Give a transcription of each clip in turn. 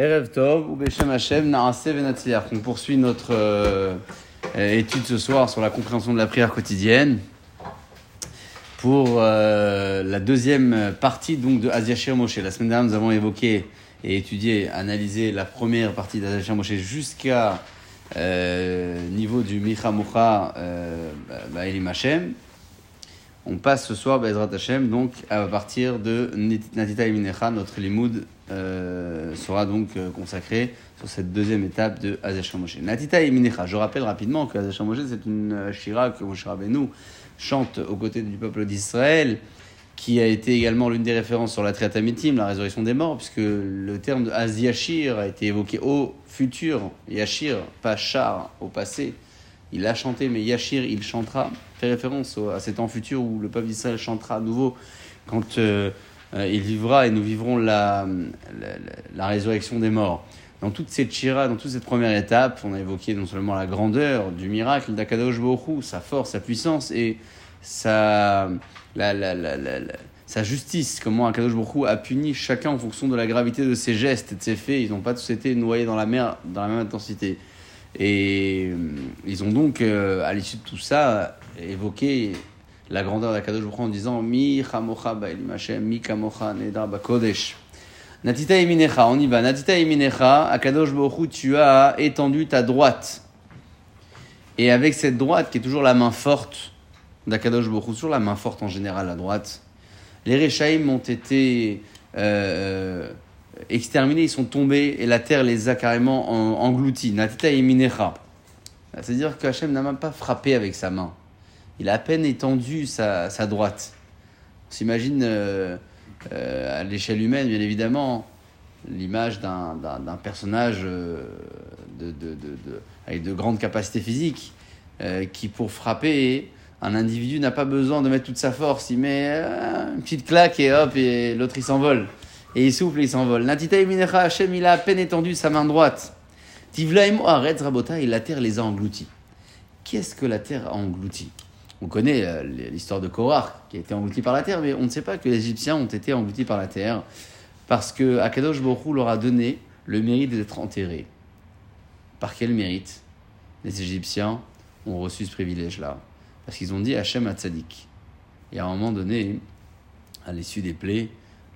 On poursuit notre euh, euh, étude ce soir sur la compréhension de la prière quotidienne pour euh, la deuxième partie donc de Aziashir Moshe. La semaine dernière, nous avons évoqué et étudié, analysé la première partie d'Aziashir Moshe jusqu'à niveau du Micha Mocha euh, Baelim Hashem. On passe ce soir, Bezrat Hashem, donc à partir de Natita Iminecha, notre limoud euh, sera donc euh, consacré sur cette deuxième étape de Azesh Moshe. Natita Iminecha, je rappelle rapidement que Azesh Moshe, c'est une euh, shira que Moshe Rabbeinu chante aux côtés du peuple d'Israël, qui a été également l'une des références sur la Triatamitim, la résurrection des morts, puisque le terme de Aziashir a été évoqué au futur, Yashir, pas char, au passé. Il a chanté, mais Yashir, il chantera, fait référence à ces temps futurs où le peuple d'Israël chantera à nouveau quand il vivra et nous vivrons la, la, résurrection des morts. Dans toute cette chira, dans toute cette première étape, on a évoqué non seulement la grandeur du miracle d'Akadosh Hu, sa force, sa puissance et sa, la, sa justice, comment Akadosh Hu a puni chacun en fonction de la gravité de ses gestes et de ses faits. Ils n'ont pas tous été noyés dans la mer dans la même intensité. Et euh, ils ont donc, euh, à l'issue de tout ça, évoqué la grandeur d'Akadosh Baruch en disant Mi chamocha ba'elim Hashem, mi kamocha nedar bakodesh. Natita Eminecha, on y va. Natita Eminecha, Akadosh Baruch tu as étendu ta droite. Et avec cette droite, qui est toujours la main forte d'Akadosh Baruch toujours la main forte en général, la droite, les Réchaïm ont été euh, exterminés, ils sont tombés, et la terre les a carrément en- engloutis. Natita Eminecha. C'est-à-dire qu'Hachem n'a même pas frappé avec sa main. Il a à peine étendu sa, droite. On s'imagine euh, euh, à l'échelle humaine, bien évidemment, l'image d'un, personnage euh, avec de grandes capacités physiques qui, pour frapper, un individu n'a pas besoin de mettre toute sa force. Il met une petite claque et hop, et l'autre il s'envole. Et il souffle et il s'envole. Natita Eminecha Hachem, il a à peine étendu sa main droite. Tivlaim Rabota, et la terre les a engloutis. Qu'est-ce que la terre a englouti? On connaît euh, l'histoire de Korach qui a été englouti par la terre, mais on ne sait pas que les Égyptiens ont été engloutis par la terre parce que Akadosh Hu leur a donné le mérite d'être enterrés. Par quel mérite Les Égyptiens ont reçu ce privilège-là? Parce qu'ils ont dit Hachem à Tzadik. Et à un moment donné, à l'issue des plaies,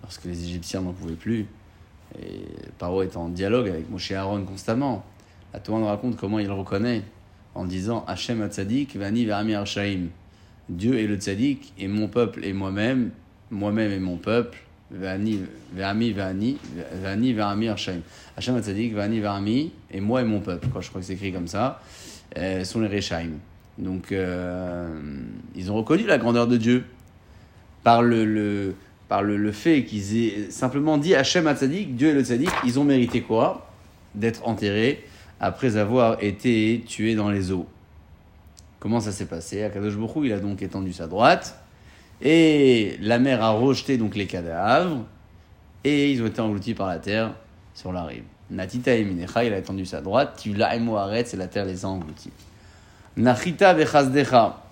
lorsque les Égyptiens n'en pouvaient plus, et Paro est en dialogue avec Moshe Aaron constamment, la Torah nous raconte comment il reconnaît en disant Hachem Tzadik, Vani Vami Arshaim. Dieu est le Tzadik et mon peuple et moi-même, moi-même et mon peuple, Vani Vami Vani, Vani Vami Arshaim. Hachem Tzadik, Vani Vami et moi et mon peuple. Quoi, je crois que c'est écrit comme ça, euh, sont les Rechaim. Donc, euh, ils ont reconnu la grandeur de Dieu par le, le- par le, le fait qu'ils aient simplement dit Hachem Tzadik, Dieu est le Tzadik, ils ont mérité quoi? D'être enterrés après avoir été tués dans les eaux. Comment ça s'est passé? Akadosh Baruch Hu, il a donc étendu sa droite et la mer a rejeté donc les cadavres et ils ont été engloutis par la terre sur la rive. Natita et Minecha, il a étendu sa droite, tu l'as et la terre les a engloutis. Nachita vechazdecha,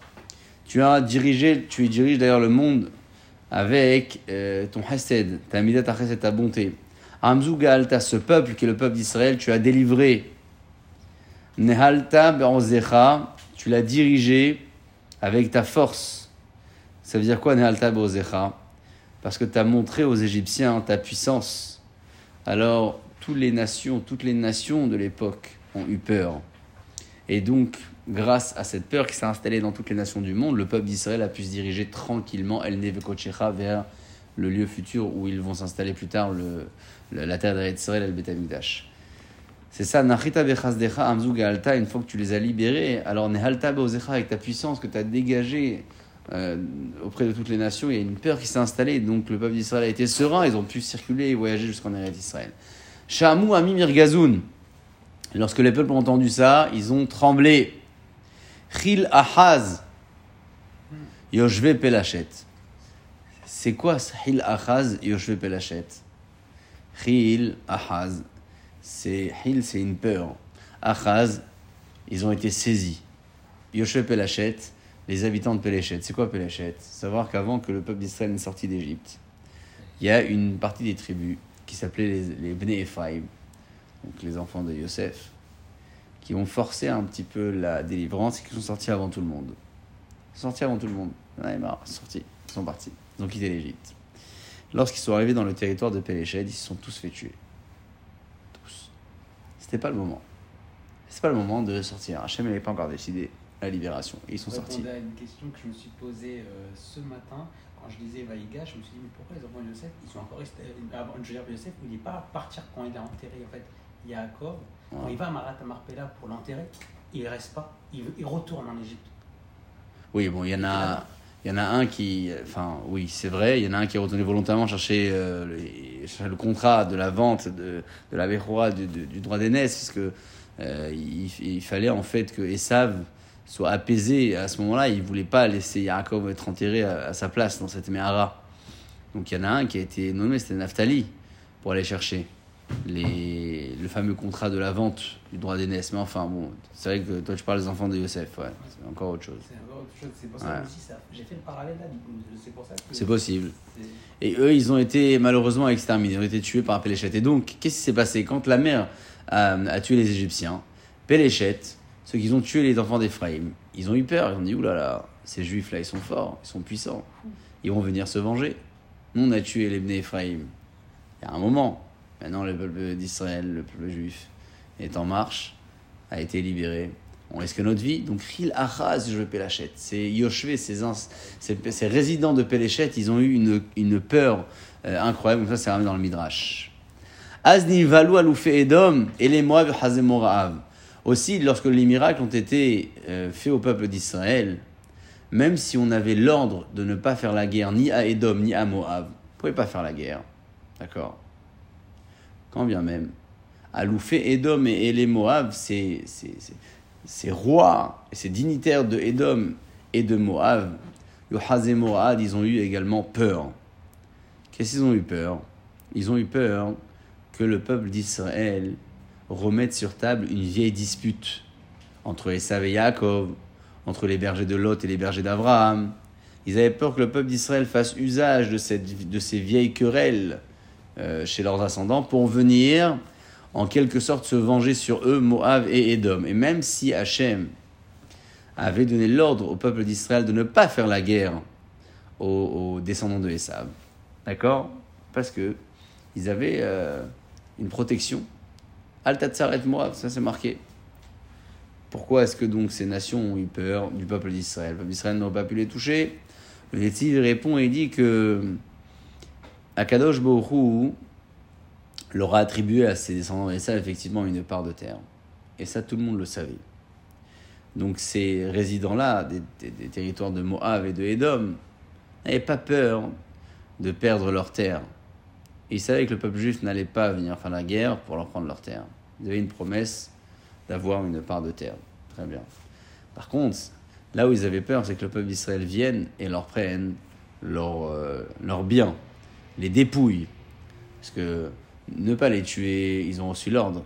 tu as dirigé, tu diriges d'ailleurs le monde avec euh, ton chesed, ta midat ta chesed, ta bonté. Amzugal, t'as ce peuple qui est le peuple d'Israël, tu as délivré. Nehalta be'ozecha, tu l'as dirigé avec ta force. Ça veut dire quoi Nehalta be'ozecha? Parce que tu as montré aux Égyptiens ta puissance. Alors, toutes les nations, toutes les nations de l'époque ont eu peur. Et donc, grâce à cette peur qui s'est installée dans toutes les nations du monde, le peuple d'Israël a pu se diriger tranquillement El Nevekochecha vers le lieu futur où ils vont s'installer plus tard, la terre d'Israël, El Betamikdash. C'est ça, Nachita Bechazdecha Amzug Alta, une fois que tu les as libérés, alors Nehalta Beozecha, avec ta puissance que tu as dégagée euh, auprès de toutes les nations, il y a une peur qui s'est installée, donc le peuple d'Israël a été serein, ils ont pu circuler et voyager jusqu'en Eretz Israël. Shamu Ami Mirgazoun, lorsque les peuples ont entendu ça, ils ont tremblé. Chil Ahaz, Yoshve Pelachet. C'est quoi Chil Ahaz, Yoshve Pelachet? Chil Ahaz, c'est Hil, c'est une peur. Achaz, ils ont été saisis. Yoshua Pelachet, les habitants de Péléchet. C'est quoi Péléchet Savoir qu'avant que le peuple d'Israël ne sorti d'Égypte, il y a une partie des tribus qui s'appelait les, les Bnei Ephraim. donc les enfants de Yosef, qui ont forcé un petit peu la délivrance et qui sont sortis avant tout le monde. Sortis avant tout le monde. Il sortis, ils sont partis. Ils ont quitté l'Égypte. Lorsqu'ils sont arrivés dans le territoire de Péléched, ils se sont tous fait tuer. C'était pas le moment. C'est pas le moment de sortir. Hachem n'avait pas encore décidé la libération. Et ils sont sortis. à une question que je me suis posée euh, ce matin, quand je lisais Vaïga, je me suis dit, mais pourquoi les enfants de Yosef, ils sont encore restés. Avant, dire, Yosef, il n'est pas à partir quand il est enterré. En fait, Yaakov, quand Ouais. il va à Marat Marpella pour l'enterrer, il reste pas. Il, il retourne en Égypte. Oui, bon, il y en a, il y en a un qui, enfin, oui, c'est vrai, il y en a un qui est retourné volontairement chercher euh, le, contrat de la vente de, de la Bechora, du, du- du droit d'aînesse, puisque euh, il, il fallait en fait que Esav soit apaisé à ce moment-là. Il voulait pas laisser Yaakov être enterré à, sa place dans cette Mehara. Donc il y en a un qui a été nommé, c'était Naphtali, pour aller chercher les, le fameux contrat de la vente du droit d'aînesse. Mais enfin, bon, c'est vrai que toi tu parles des enfants de Yosef, ouais, c'est encore autre chose. C'est encore autre chose. C'est pour ça Ouais. aussi, ça- j'ai fait le parallèle là, du coup. C'est pour ça que. C'est possible. Et eux, ils ont été malheureusement exterminés, ils ont été tués par Péléchet. Et donc, qu'est-ce qui s'est passé Quand la mer a, a tué les Égyptiens, Péléchet, ceux qui ont tué les enfants d'Éphraïm, ils ont eu peur. Ils ont dit Ouh là là, ces juifs-là, ils sont forts, ils sont puissants. Ils vont venir se venger. Nous, on a tué les Bnei Éphraïm. Il y a un moment. Maintenant, le peuple d'Israël, le peuple juif, est en marche, a été libéré. On risque notre vie. Donc, Ril Achaz, je Péléchet. C'est Yoshvé, ces, ces, ces résidents de Péléchet, ils ont eu une, peur euh, incroyable. Donc, ça, c'est ramené dans le Midrash. Azni Valou Aloufé Edom et les Moab. Aussi, lorsque les miracles ont été euh, faits au peuple d'Israël, même si on avait l'ordre de ne pas faire la guerre ni à Edom ni à Moab, on ne pouvait pas faire la guerre. D'accord? Quand bien même. Aloufé Edom et, et les Moab, ces, ces, ces- rois et ces dignitaires de Edom et de Moab, Yohazé Moab, ils ont eu également peur. Qu'est-ce qu'ils ont eu peur? Ils ont eu peur que le peuple d'Israël remette sur table une vieille dispute entre Esav et Yaakov, entre les bergers de Lot et les bergers d'Abraham. Ils avaient peur que le peuple d'Israël fasse usage de, de ces vieilles querelles chez leurs ascendants pour venir en quelque sorte se venger sur eux, Moab et Édom. Et même si Hachem avait donné l'ordre au peuple d'Israël de ne pas faire la guerre aux, descendants de Esav, d'accord Parce que ils avaient euh, une protection. Al-Tatsaret Moab, ça c'est marqué. Pourquoi est-ce que donc ces nations ont eu peur du peuple d'Israël? Le peuple d'Israël n'aurait pas pu les toucher. Le Netziv répond et dit que Akadosh Borou leur a attribué à ses descendants d'Esav effectivement une part de terre. Et ça, tout le monde le savait. Donc ces résidents-là, des, territoires de Moab et de Édom, n'avaient pas peur de perdre leur terre. Et ils savaient que le peuple juif n'allait pas venir faire la guerre pour leur prendre leur terre. Ils avaient une promesse d'avoir une part de terre. Très bien. Par contre, là où ils avaient peur, c'est que le peuple d'Israël vienne et leur prenne leurs euh, leurs biens, les dépouille. Parce que ne pas les tuer, ils ont reçu l'ordre.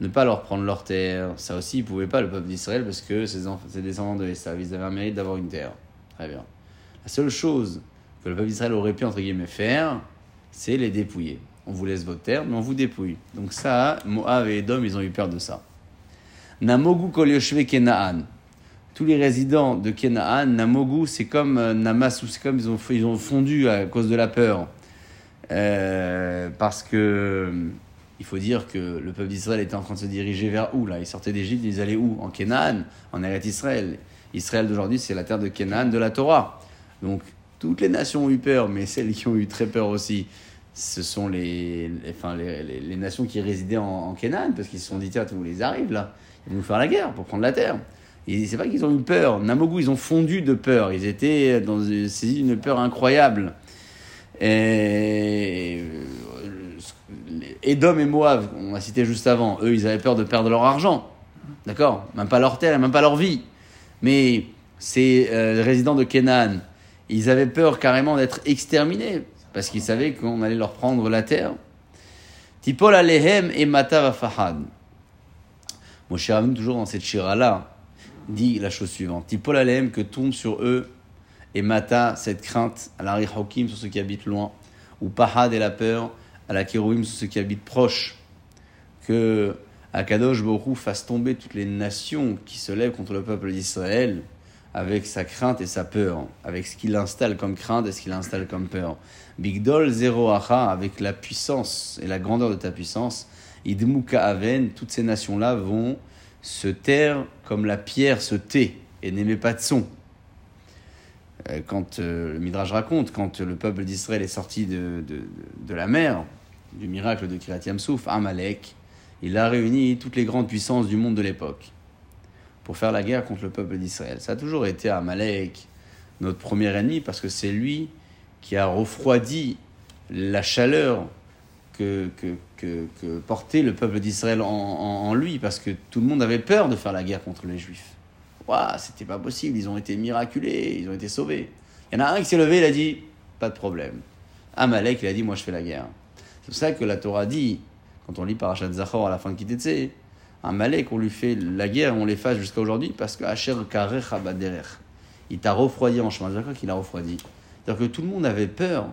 Ne pas leur prendre leur terre, ça aussi, ils ne pouvaient pas, le peuple d'Israël, parce que ces descendants de Esav, ils avaient un mérite d'avoir une terre. Très bien. La seule chose que le peuple d'Israël aurait pu, entre guillemets, faire, c'est les dépouiller. On vous laisse votre terre, mais on vous dépouille. Donc ça, Moab et Edom, ils ont eu peur de ça. Namogu kol yoshve Kenaan. Tous les résidents de Kenaan, Namogu, c'est comme euh, Namas, ou c'est comme ils ont, ils ont fondu à cause de la peur. Euh, parce que il faut dire que le peuple d'Israël était en train de se diriger vers où là? Ils sortaient d'Égypte, ils allaient où? En Kenaan, en Eretz Israël. Israël d'aujourd'hui, c'est la terre de Kenaan, de la Torah. Donc toutes les nations ont eu peur, mais celles qui ont eu très peur aussi, ce sont les, enfin, les, nations qui résidaient en, en Canaan, parce qu'ils se sont dit, tiens, tous les arrivent là, ils vont nous faire la guerre pour prendre la terre. C'est pas qu'ils ont eu peur, Namogu, ils ont fondu de peur, ils étaient dans une- peur incroyable. Et euh, Edom et Moab, on a cité juste avant, eux, ils avaient peur de perdre leur argent, d'accord? Même pas leur terre, même pas leur vie. Mais ces euh, résidents de Canaan, ils avaient peur carrément d'être exterminés parce qu'ils savaient qu'on allait leur prendre la terre. Tipol alehem et mata vafahad. Moshe Rabbeinu, toujours dans cette shira-là, dit la chose suivante. Tipol alehem, que tombe sur eux, et mata, cette crainte, à la rihokim, sur ceux qui habitent loin, ou pahad et la peur, à la kérouim, sur ceux qui habitent proches. que Akadosh Borou fasse tomber toutes les nations qui se lèvent contre le peuple d'Israël avec sa crainte et sa peur, avec ce qu'il installe comme crainte et ce qu'il installe comme peur. Bigdol Zero Acha, avec la puissance et la grandeur de ta puissance, Idmuka Aven, toutes ces nations-là vont se taire comme la pierre se tait et n'émet pas de son. Euh, quand euh, le Midrash raconte, quand le peuple d'Israël est sorti de, la mer, du miracle de Kirat Yamsouf, Amalek, il a réuni toutes les grandes puissances du monde de l'époque pour faire la guerre contre le peuple d'Israël. Ça a toujours été Amalek, notre premier ennemi, parce que c'est lui qui a refroidi la chaleur que, portait le peuple d'Israël en, lui, parce que tout le monde avait peur de faire la guerre contre les Juifs. C'était pas possible, ils ont été miraculés, ils ont été sauvés. Il y en a un qui s'est levé, il a dit, pas de problème. Amalek, il a dit, moi je fais la guerre. C'est pour ça que la Torah dit, quand on lit Parashat Zachor à la fin de Kitetse, Amalek, on lui fait la guerre, on l'efface jusqu'à aujourd'hui, parce que Asher Karech Abaderer. Il t'a refroidi en chemin. C'est qu'il a refroidi. C'est-à-dire que tout le monde avait peur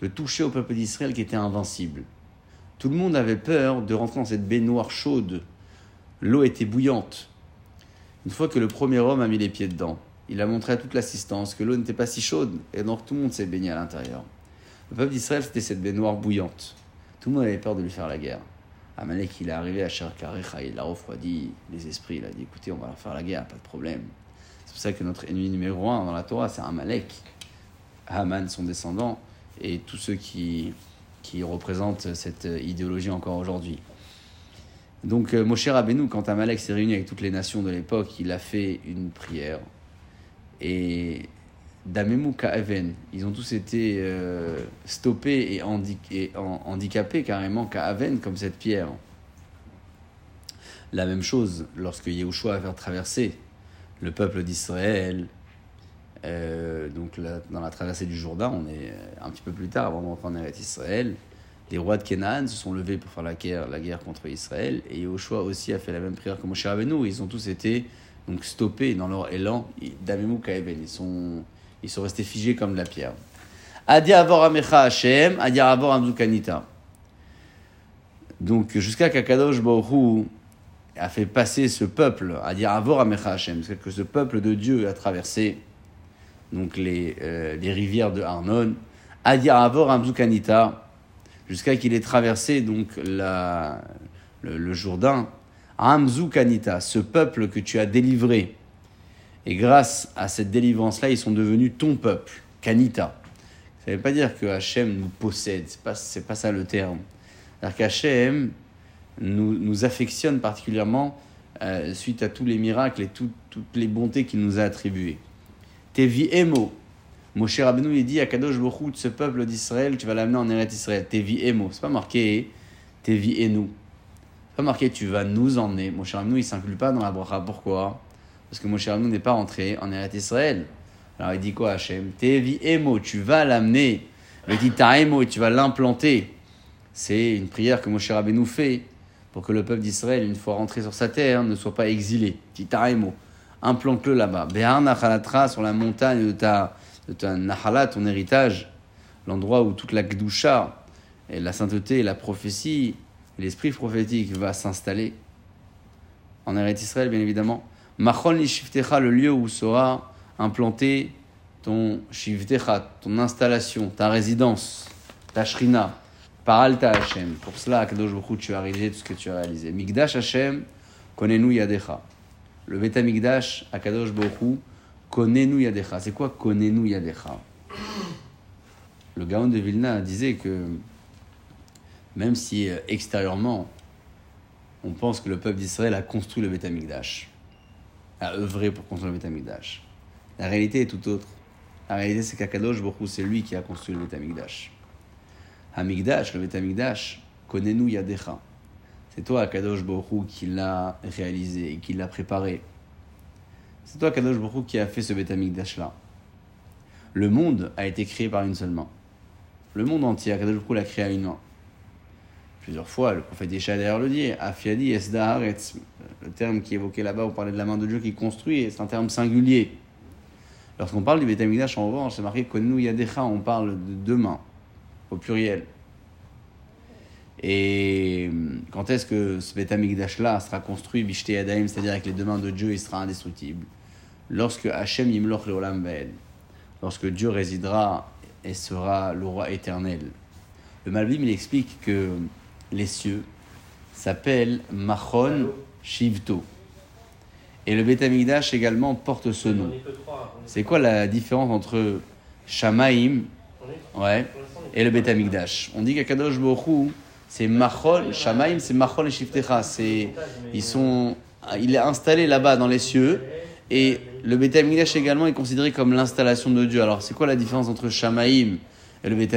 de toucher au peuple d'Israël qui était invincible. Tout le monde avait peur de rentrer dans cette baignoire chaude. L'eau était bouillante. Une fois que le premier homme a mis les pieds dedans, il a montré à toute l'assistance que l'eau n'était pas si chaude, et donc tout le monde s'est baigné à l'intérieur. Le peuple d'Israël, c'était cette baignoire bouillante. Tout le monde avait peur de lui faire la guerre. Amalek, il est arrivé à Cher Karecha, il a refroidi les esprits, il a dit écoutez, on va leur faire la guerre, pas de problème. C'est pour ça que notre ennemi numéro un dans la Torah, c'est Amalek. Haman, son descendant, et tous ceux qui, qui représentent cette idéologie encore aujourd'hui. Donc euh, Moshe Rabbeinu, quand Amalek s'est réuni avec toutes les nations de l'époque, il a fait une prière. Et Damemu Ka'aven, ils ont tous été euh, stoppés et, handicapés carrément Ka'aven, comme cette pierre. La même chose lorsque Yahushua a fait traverser le peuple d'Israël, euh, donc dans la traversée du Jourdain, on est un petit peu plus tard avant de rentrer en Eretz Israël les rois de Canaan se sont levés pour faire la guerre, la guerre contre Israël, et Yoshua aussi a fait la même prière que Moshe Rabbeinu. Ils ont tous été donc stoppés dans leur élan Kaeben. Ils sont, ils sont restés figés comme de la pierre. Adia avor amecha Hashem, adia avor amzukanita. Donc jusqu'à qu'Akadosh Baruch a fait passer ce peuple, adia avor amecha Hashem, c'est que ce peuple de Dieu a traversé donc les, euh, les rivières de Arnon, adia avor amzukanita jusqu'à qu'il ait traversé donc le, Jourdain. Amzu Kanita, ce peuple que tu as délivré. Et grâce à cette délivrance-là, ils sont devenus ton peuple, Kanita. Ça ne veut pas dire que Hachem nous possède, ce n'est pas, c'est pas ça le terme. C'est-à-dire qu'Hachem nous, nous affectionne particulièrement euh, suite à tous les miracles et tout, toutes les bontés qu'il nous a attribuées. Tevi Emo, Moshe Rabbeinu, il dit à Kadosh de ce peuple d'Israël, tu vas l'amener en Eretz Israël. Tevi Emo. C'est pas marqué Tevi. C'est pas marqué tu vas nous emmener. Moshe Rabbeinu, il s'inclut pas dans la bracha. Pourquoi? Parce que Moshe Rabbeinu n'est pas rentré en Eretz Israël. Alors il dit quoi Hachem? Tevi Emo, tu vas l'amener. Il dit Taemo et tu vas l'implanter. C'est une prière que Moshe Rabbeinu fait pour que le peuple d'Israël, une fois rentré sur sa terre, ne soit pas exilé. Dit Taemo. Implante-le là-bas. Behar Nachalatra sur la montagne de ta de ta nahala, ton héritage, l'endroit où toute la gdusha, et la sainteté, et la prophétie, l'esprit prophétique va s'installer. En Eretz Israël, bien évidemment. Machol Nishiftecha, le lieu où sera implanté ton Shiftecha, ton installation, ta résidence, ta shrina, par Alta Hashem. Pour cela, Kadosh Baruch tu as réalisé tout ce que tu as réalisé. Migdash Hashem, connais-nous Yadecha. Le Beta Migdash, Akadosh Baruch Connais-nous Yadecha. C'est quoi Connais-nous Yadecha? Le Gaon de Vilna disait que même si euh, extérieurement on pense que le peuple d'Israël a construit le Beth Amikdash, a œuvré pour construire le Beth Amikdash, la réalité est tout autre. La réalité c'est qu'Akadosh Baruch c'est lui qui a construit le Beth Amikdash. Amikdash, le Beth Amikdash, connais-nous Yadecha. C'est toi, Akadosh Baruch qui l'a réalisé et qui l'a préparé. C'est toi, Kadosh Baruch qui a fait ce Betamikdash là. Le monde a été créé par une seule main. Le monde entier, Kadosh Baruch l'a créé à une main. Plusieurs fois, le prophète Yeshua d'ailleurs le dit, Afiadi Esda le terme qui est évoqué là-bas, on parlait de la main de Dieu qui construit, c'est un terme singulier. Lorsqu'on parle du Betamikdash, en revanche, c'est marqué Konnu Yadecha, on parle de deux mains, au pluriel. Et quand est-ce que ce Beth là sera construit, Bishte Adaim, c'est-à-dire avec les deux mains de Dieu, il sera indestructible? Lorsque Hachem Yimloch Leolam Vaed, lorsque Dieu résidera et sera le roi éternel. Le Malbim, il explique que les cieux s'appellent Machon Shivto. Et le Beth également porte ce nom. C'est quoi la différence entre Shamaim ouais, et le Beth On dit qu'Akadosh Borou, c'est Machol, Shamaim, c'est Machol et Shiftecha. C'est, ils sont, il est installé là-bas dans les cieux. Et le Beth également est considéré comme l'installation de Dieu. Alors, c'est quoi la différence entre Shamaim et le Beth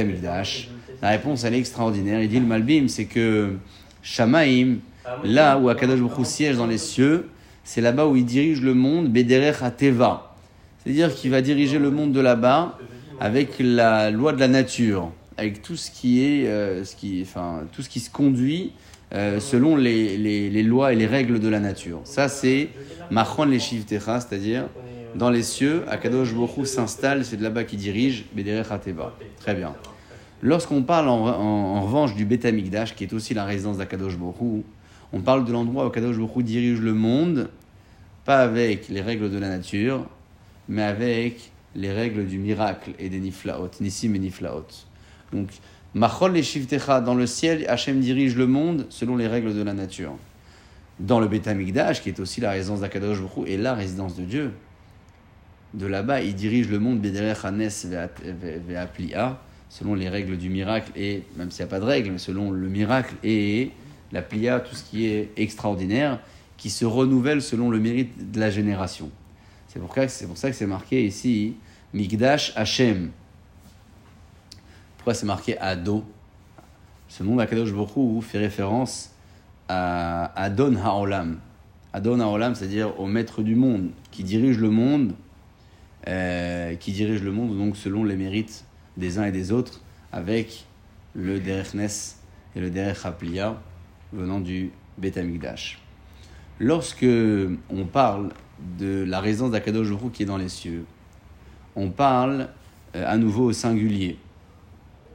La réponse, elle est extraordinaire. Il dit le Malbim, c'est que Shamaim, là où Akadosh Borou siège dans les cieux, c'est là-bas où il dirige le monde, Bederech Teva. C'est-à-dire qu'il va diriger le monde de là-bas avec la loi de la nature, avec tout ce qui est, euh, ce qui, enfin, tout ce qui se conduit euh, selon les, lois et les règles de la nature. Ça, c'est Machon les Shivtecha, c'est-à-dire dans les cieux, Akadosh Borou s'installe, c'est de là-bas qu'il dirige, Bederech Teva. Très bien. Lorsqu'on parle en, revanche du Beth qui est aussi la résidence d'Akadosh Borou, on parle de l'endroit où Kadosh Baruch dirige le monde, pas avec les règles de la nature, mais avec les règles du miracle et des niflaot, nissim et niflaot. Donc, Machol et Shivtecha, dans le ciel, Hachem dirige le monde selon les règles de la nature. Dans le Beth qui est aussi la résidence d'Akadosh Baruch et la résidence de Dieu, de là-bas, il dirige le monde Bederech Hanes Ve'aplia, selon les règles du miracle, et même s'il n'y a pas de règles, selon le miracle et la plia, tout ce qui est extraordinaire, qui se renouvelle selon le mérite de la génération. C'est pour, ça que c'est marqué ici Migdash Hashem. Pourquoi c'est marqué Ado? Ce nom d'Akadosh Bokhu fait référence à Adon Haolam. Adon Haolam, c'est-à-dire au maître du monde, qui dirige le monde, euh, qui dirige le monde selon les mérites des uns et des autres, avec le Derechnes et le Derech Haplia venant du Beth Lorsque on parle de la résidence d'Akadosh qui est dans les cieux, on parle euh, à nouveau au singulier.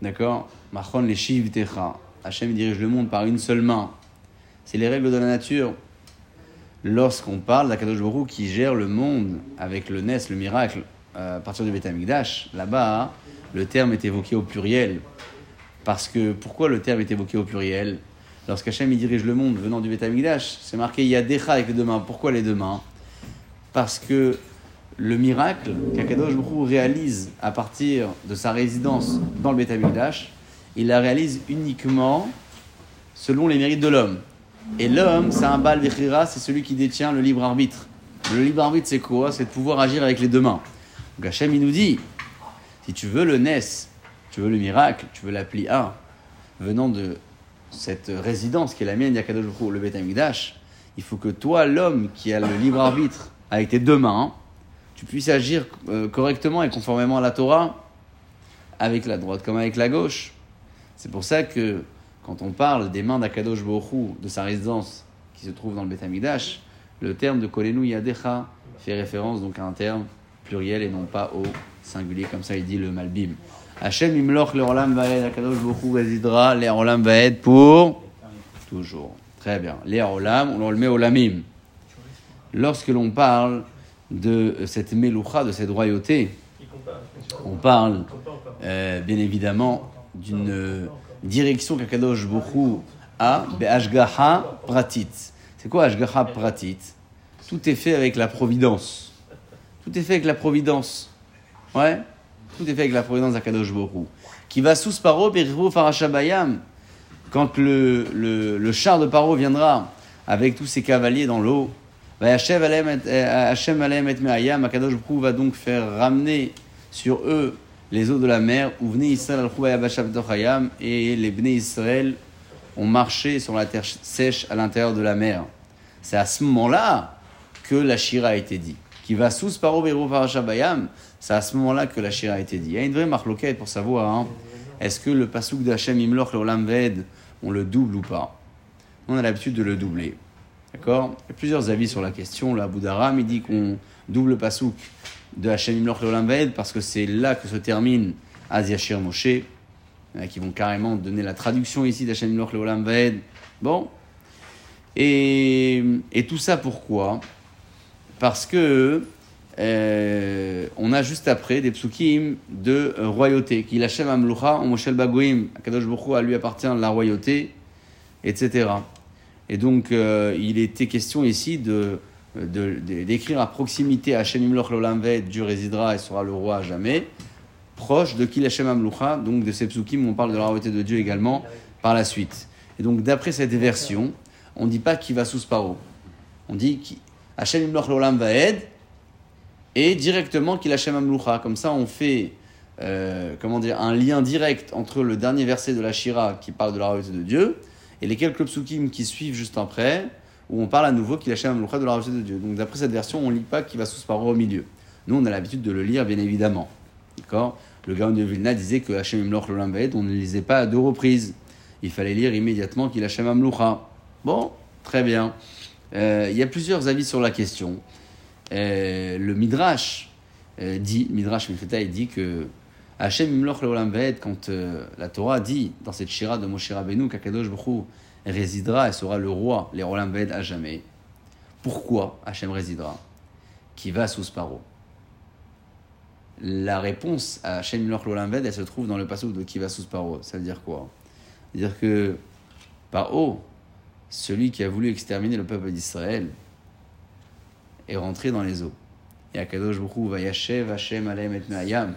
D'accord Machon les Techa. Hachem dirige le monde par une seule main. C'est les règles de la nature. Lorsqu'on parle d'Akadosh qui gère le monde avec le Nes, le miracle, euh, à partir du Beth là-bas, le terme est évoqué au pluriel. Parce que pourquoi le terme est évoqué au pluriel Lorsqu'Hachem dirige le monde venant du Betamigdash, c'est marqué il y a Decha avec les deux mains. Pourquoi les deux mains? Parce que le miracle qu'Akadosh Baruch réalise à partir de sa résidence dans le Betamigdash, il la réalise uniquement selon les mérites de l'homme. Et l'homme, c'est un bal vechira, c'est celui qui détient le libre arbitre. Le libre arbitre, c'est quoi? C'est de pouvoir agir avec les deux mains. Donc Hachem, il nous dit si tu veux le Nes, tu veux le miracle, tu veux la plia, venant de cette résidence qui est la mienne d'Yakadosh le Beth il faut que toi, l'homme qui a le libre arbitre avec tes deux mains, tu puisses agir euh, correctement et conformément à la Torah avec la droite comme avec la gauche. C'est pour ça que quand on parle des mains d'Akadosh Borou, de sa résidence qui se trouve dans le Beth le terme de Kolenu Yadecha fait référence donc à un terme pluriel et non pas au singulier, comme ça il dit le Malbim. Hachem Imloch le Olam Vaed, Akadosh Bokhu résidera les Olam Vaed pour toujours. Très bien. Les Olam, on le met au Lamim. Lorsque l'on parle de cette Meloucha, de cette royauté, on parle euh, bien évidemment d'une direction qu'Akadosh Bokhu a, Ashgaha Pratit. C'est quoi Ashgaha Pratit? Tout est fait avec la providence. Tout est fait avec la providence. Ouais? Tout est fait avec la providence d'Akadosh Borou. Qui va sous Paro, Farashabayam. Quand le, le, le, char de Paro viendra avec tous ses cavaliers dans l'eau, Hachem Alem et Me'ayam, Akadosh Borou va donc faire ramener sur eux les eaux de la mer, où venez Israël al et les Bnei Israël ont marché sur la terre sèche à l'intérieur de la mer. C'est à ce moment-là que la Shira a été dit. Qui va sous Paro, Farashabayam, c'est à ce moment-là que la shira a été dit. Il y a une vraie marloquette pour savoir hein, est-ce que le pasouk d'Hachem Imloch le Ved, on le double ou pas? On a l'habitude de le doubler. D'accord Il y a plusieurs avis sur la question. Là, Boudaram, il dit qu'on double le pasouk de Hachem Imloch le Ved parce que c'est là que se termine Aziachir Moshe. Qui vont carrément donner la traduction ici d'Hachem Imloch Leolam Vaed. Bon. Et, tout ça pourquoi? Parce que euh, on a juste après des psukim de euh, royauté. Qu'il Hachem Amlucha, Moshel Bagoim, Kadosh Bokhu, à lui appartient la royauté, etc. Et donc, euh, il était question ici de d'écrire à proximité Hachem Imloch Lolam Ved, Dieu résidera et sera le roi à jamais, proche de Kil Hachem Amlucha, donc de ces on parle de la royauté de Dieu également par la suite. Et donc, d'après cette version, on ne dit pas qui va sous Paro. On dit Hachem Imloch Lolam Vaed et directement Kil Hachem Amlucha. Comme ça, on fait euh, comment dire, un lien direct entre le dernier verset de la Shira qui parle de la royauté de Dieu et les quelques psukim qui suivent juste après, où on parle à nouveau qu'il Hachem Amlucha de la de Dieu. Donc d'après cette version, on ne lit pas qui va sous Paro au milieu. Nous, on a l'habitude de le lire, bien évidemment. D'accord? Le Gaon de Vilna disait que Hachem Imloch Vaed, on ne le lisait pas à deux reprises. Il fallait lire immédiatement qu'il Hachem Amlucha. Bon, très bien. Euh, Il y a plusieurs avis sur la question. Euh, le Midrash euh, dit, Midrash dit que Hachem Imloch Leolam Vaed, quand euh, la Torah dit dans cette Shira de Moshe Rabbeinu qu'Akadosh Baruch résidera et sera le roi, les Olam à jamais. Pourquoi Hachem résidera? Qui va sous Paro? La réponse à Hachem Imloch Leolam Vaed, elle se trouve dans le passage de qui va sous Paro. Ça veut dire quoi? Ça veut dire que Paro, celui qui a voulu exterminer le peuple d'Israël, est rentré dans les eaux. Et Akadosh Baruch va Yashev Hashem Alem et Me'ayam.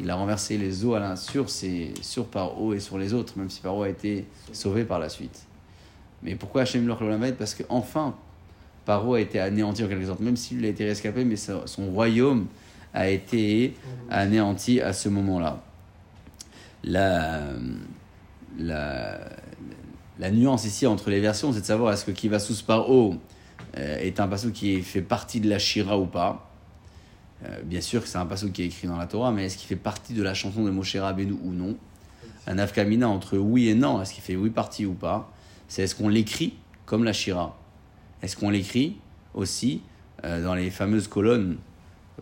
Il a renversé les eaux à sur, ses, sur Paro et sur les autres, même si Paro a été sauvé par la suite. Mais pourquoi Hachem Lolamed Parce qu'enfin, Paro a été anéanti en quelque sorte, même s'il a été rescapé, mais son royaume a été anéanti à ce moment-là. La, la, la nuance ici entre les versions, c'est de savoir est-ce que Kivasus Paro euh, est un passage qui fait partie de la Shira ou pas. Euh, bien sûr que c'est un passage qui est écrit dans la Torah, mais est-ce qu'il fait partie de la chanson de Moshe Rabbeinu ou non Un afkamina entre oui et non, est-ce qu'il fait oui partie ou pas C'est est-ce qu'on l'écrit comme la Shira Est-ce qu'on l'écrit aussi euh, dans les fameuses colonnes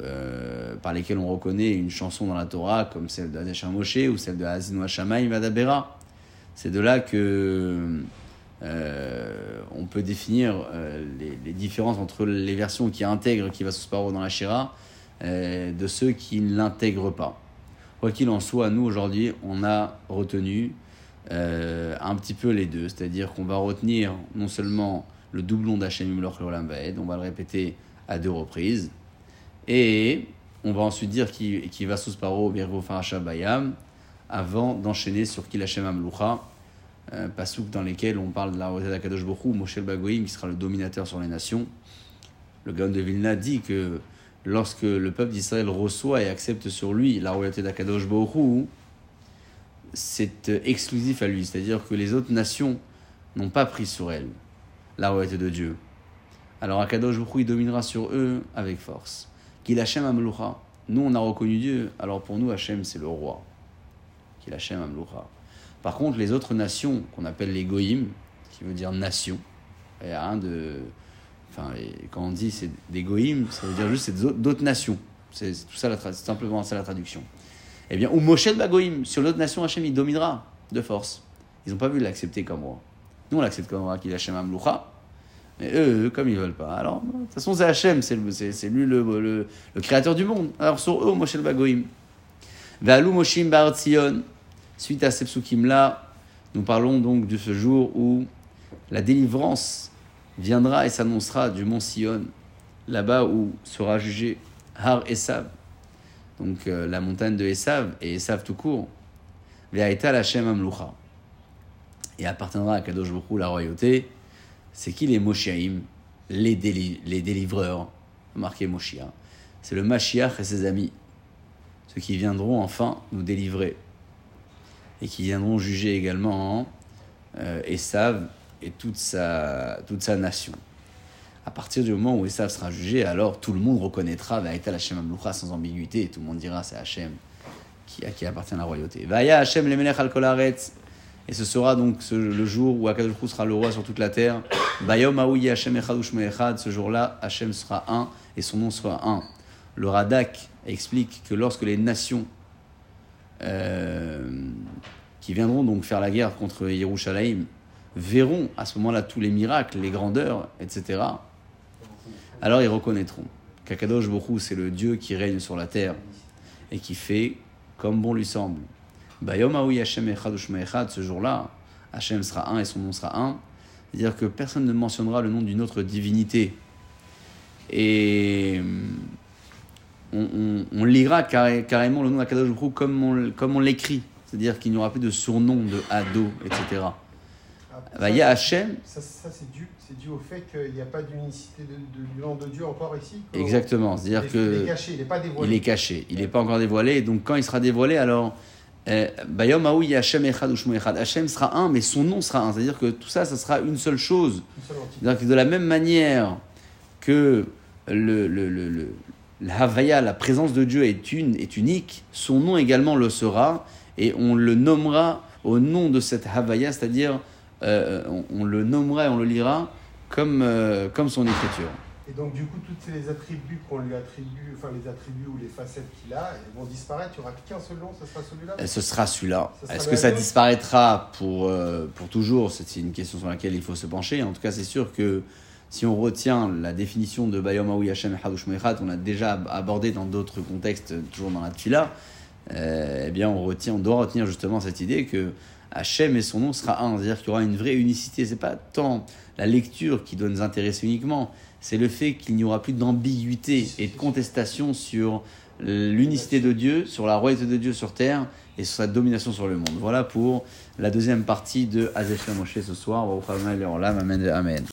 euh, par lesquelles on reconnaît une chanson dans la Torah, comme celle de Hadesha Moshe ou celle de Hazinu Hashamayim Vadabera C'est de là que on peut définir les, différences entre les versions qui intègrent qui va sous dans la Shira de ceux qui ne l'intègrent pas. Quoi qu'il en soit, nous aujourd'hui, on a retenu euh, un petit peu les deux, c'est-à-dire qu'on va retenir non seulement le doublon d'Hachem Leolam Vaed, on va le répéter à deux reprises, et on va ensuite dire qui, qui va sous paro Virgo Farasha Bayam, avant d'enchaîner sur Kil Hashem Amlucha, euh, pasouk dans lesquels on parle de la royauté d'Akadosh Bokhu, Moshe Bagoïm, qui sera le dominateur sur les nations. Le Gaon de Vilna dit que lorsque le peuple d'Israël reçoit et accepte sur lui la royauté d'Akadosh Bokhu, c'est euh, exclusif à lui, c'est-à-dire que les autres nations n'ont pas pris sur elle la royauté de Dieu. Alors Akadosh Bokhu, il dominera sur eux avec force. Qu'il Hashem Amlucha. Nous, on a reconnu Dieu, alors pour nous, Hashem, c'est le roi. Qu'il Hashem Amlucha. Par contre, les autres nations, qu'on appelle les goïms, qui veut dire nation, il y a un de. Et quand on dit c'est des goïms, ça veut dire juste c'est d'autres- nations. C'est tout ça, c'est simplement ça la traduction. Eh bien, ou Moshe Bagoïm, sur l'autre nation, Hachem, il dominera de force. Ils n'ont pas vu l'accepter comme roi. Nous, on l'accepte comme roi, qu'il est Hachem Amloucha. Mais eux, eux, comme ils veulent pas. Alors, de toute façon, c'est Hachem, c'est lui le, le, créateur du monde. Alors, sur eux, Moshe Bagoïm. Ve'alou Moshim Bar. Suite à ces psukim-là, nous parlons donc de ce jour où la délivrance viendra et s'annoncera du mont Sion, là-bas où sera jugé Har Esav, donc euh, la montagne de Esav, et Esav tout court, Ve'aita Hashem Amlucha. Et appartiendra à Kadosh Baruch la royauté. C'est qui les Moshiaim les, déli- les délivreurs, marqué Moshia. C'est le Mashiach et ses amis, ceux qui viendront enfin nous délivrer et qui viendront juger également euh, Esav et toute sa, toute sa nation. À partir du moment où Esav sera jugé, alors tout le monde reconnaîtra Vaïta Hashem Amloucha sans ambiguïté et tout le monde dira c'est Hachem qui, à qui appartient la royauté. Vaya Hachem le Melech al Kol Haaretz. Et ce sera donc le jour où Akadosh sera le roi sur toute la terre. Bayom Aouye Hachem Echad. Ce jour-là, Hachem sera un et son nom sera un. Le Radak explique que lorsque les nations euh, qui viendront donc faire la guerre contre Yerushalayim, verront à ce moment-là tous les miracles, les grandeurs, etc., alors ils reconnaîtront qu'Akadosh Bokhu, c'est le Dieu qui règne sur la terre et qui fait comme bon lui semble. Bayom Hashem Echad ce jour-là, Hashem sera un et son nom sera un. C'est-à-dire que personne ne mentionnera le nom d'une autre divinité. Et on, lira carrément le nom d'Akadosh Bokhu comme on, comme on l'écrit. C'est-à-dire qu'il n'y aura plus de surnom, de Ado, etc. Bah, il y a Hachem. Ça, c'est dû, dû, au fait qu'il n'y a pas d'unicité de, du nom de Dieu encore ici. Exactement. C'est-à-dire que. Il est caché, il n'est pas dévoilé. Il est caché, il n'est pas encore dévoilé. Donc quand il sera dévoilé, alors. Eh, Bayom Aoui Hachem Echad Echad. Hachem sera un, mais son nom sera un. C'est-à-dire que tout ça, ça sera une seule chose. C'est-à-dire que de la même manière que le, le, le, la Havaya, la présence de Dieu est, une, est unique, son nom également le sera, et on le nommera au nom de cette Havaya, c'est-à-dire euh, on, le nommera et on le lira comme, euh, comme son écriture. Et donc, du coup, tous les attributs qu'on lui attribue, enfin les attributs ou les facettes qu'il a, vont disparaître. Il n'y aura qu'un seul nom, ce sera celui-là? Euh, Ce sera celui-là. Est-ce que ça disparaîtra pour, pour toujours? C'est une question sur laquelle il faut se pencher. En tout cas, c'est sûr que si on retient la définition de Bayom Aoui Hashem et on a déjà abordé dans d'autres contextes, toujours dans la Tfila, eh bien, on, retient, on doit retenir justement cette idée que Hachem et son nom sera un, c'est-à-dire qu'il y aura une vraie unicité. C'est pas tant la lecture qui doit nous intéresser uniquement, c'est le fait qu'il n'y aura plus d'ambiguïté et de contestation sur l'unicité de Dieu, sur la royauté de Dieu sur terre et sur sa domination sur le monde. Voilà pour la deuxième partie de Azef ce soir. Amen.